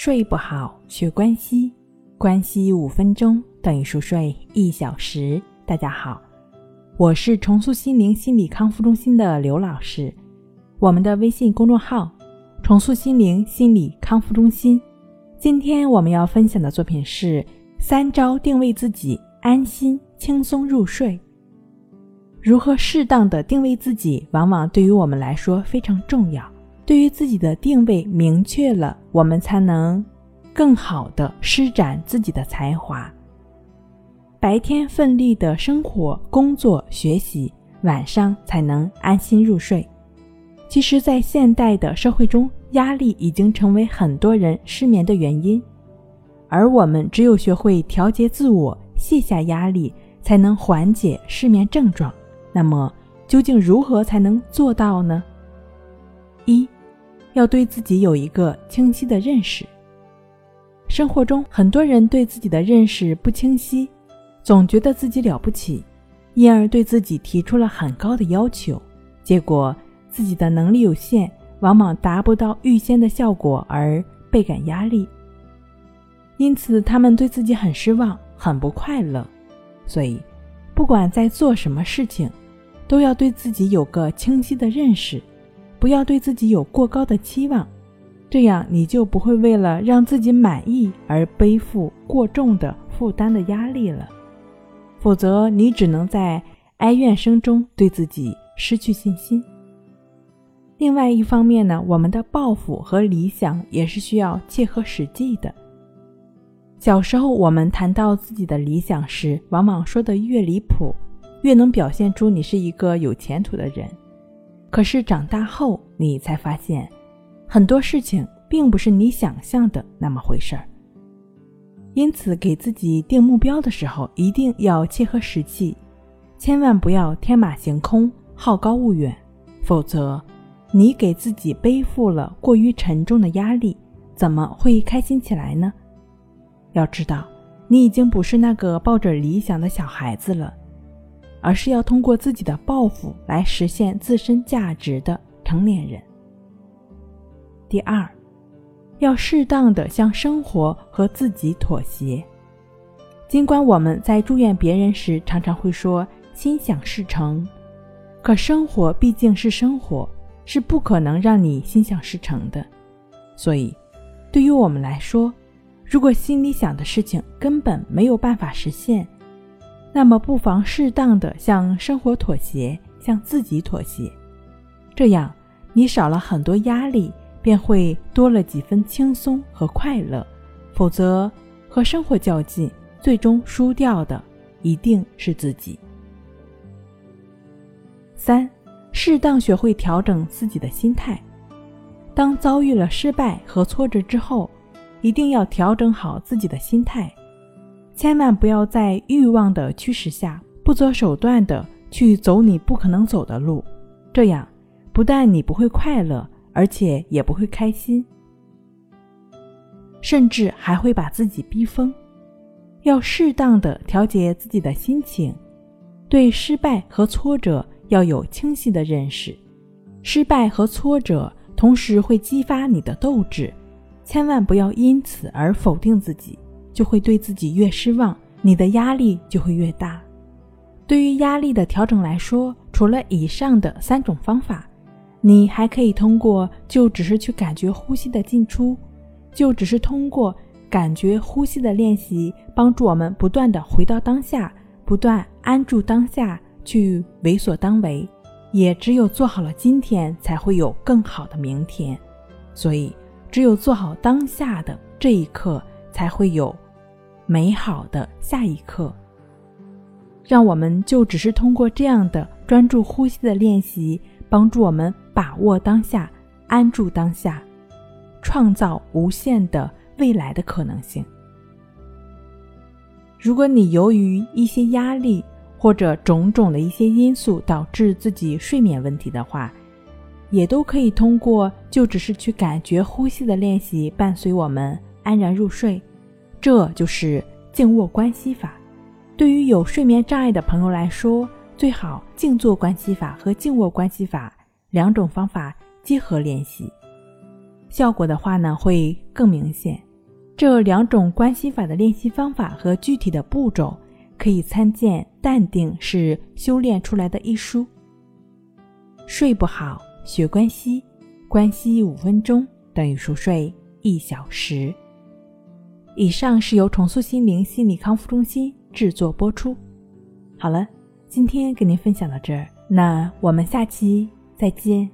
睡不好，学关西，关西五分钟等于熟睡一小时。大家好，我是重塑心灵心理康复中心的刘老师。我们的微信公众号“重塑心灵心理康复中心”。今天我们要分享的作品是三招定位自己，安心轻松入睡。如何适当的定位自己，往往对于我们来说非常重要。对于自己的定位明确了，我们才能更好的施展自己的才华。白天奋力的生活、工作、学习，晚上才能安心入睡。其实，在现代的社会中，压力已经成为很多人失眠的原因，而我们只有学会调节自我、卸下压力，才能缓解失眠症状。那么，究竟如何才能做到呢？一要对自己有一个清晰的认识。生活中，很多人对自己的认识不清晰，总觉得自己了不起，因而对自己提出了很高的要求，结果自己的能力有限，往往达不到预先的效果而倍感压力。因此，他们对自己很失望，很不快乐。所以，不管在做什么事情，都要对自己有个清晰的认识。不要对自己有过高的期望，这样你就不会为了让自己满意而背负过重的负担的压力了。否则，你只能在哀怨声中对自己失去信心。另外一方面呢，我们的抱负和理想也是需要切合实际的。小时候，我们谈到自己的理想时，往往说的越离谱，越能表现出你是一个有前途的人。可是长大后，你才发现，很多事情并不是你想象的那么回事儿。因此，给自己定目标的时候，一定要切合实际，千万不要天马行空、好高骛远，否则，你给自己背负了过于沉重的压力，怎么会开心起来呢？要知道，你已经不是那个抱着理想的小孩子了。而是要通过自己的抱负来实现自身价值的成年人。第二，要适当的向生活和自己妥协。尽管我们在祝愿别人时常常会说“心想事成”，可生活毕竟是生活，是不可能让你心想事成的。所以，对于我们来说，如果心里想的事情根本没有办法实现，那么，不妨适当的向生活妥协，向自己妥协，这样你少了很多压力，便会多了几分轻松和快乐。否则，和生活较劲，最终输掉的一定是自己。三，适当学会调整自己的心态。当遭遇了失败和挫折之后，一定要调整好自己的心态。千万不要在欲望的驱使下不择手段的去走你不可能走的路，这样不但你不会快乐，而且也不会开心，甚至还会把自己逼疯。要适当的调节自己的心情，对失败和挫折要有清晰的认识。失败和挫折同时会激发你的斗志，千万不要因此而否定自己。就会对自己越失望，你的压力就会越大。对于压力的调整来说，除了以上的三种方法，你还可以通过就只是去感觉呼吸的进出，就只是通过感觉呼吸的练习，帮助我们不断的回到当下，不断安住当下，去为所当为。也只有做好了今天，才会有更好的明天。所以，只有做好当下的这一刻，才会有。美好的下一刻，让我们就只是通过这样的专注呼吸的练习，帮助我们把握当下，安住当下，创造无限的未来的可能性。如果你由于一些压力或者种种的一些因素导致自己睡眠问题的话，也都可以通过就只是去感觉呼吸的练习，伴随我们安然入睡。这就是静卧关系法。对于有睡眠障碍的朋友来说，最好静坐关系法和静卧关系法两种方法结合练习，效果的话呢会更明显。这两种关系法的练习方法和具体的步骤，可以参见《淡定是修炼出来的》一书。睡不好，学关系，关系五分钟等于熟睡一小时。以上是由重塑心灵心理康复中心制作播出。好了，今天跟您分享到这儿，那我们下期再见。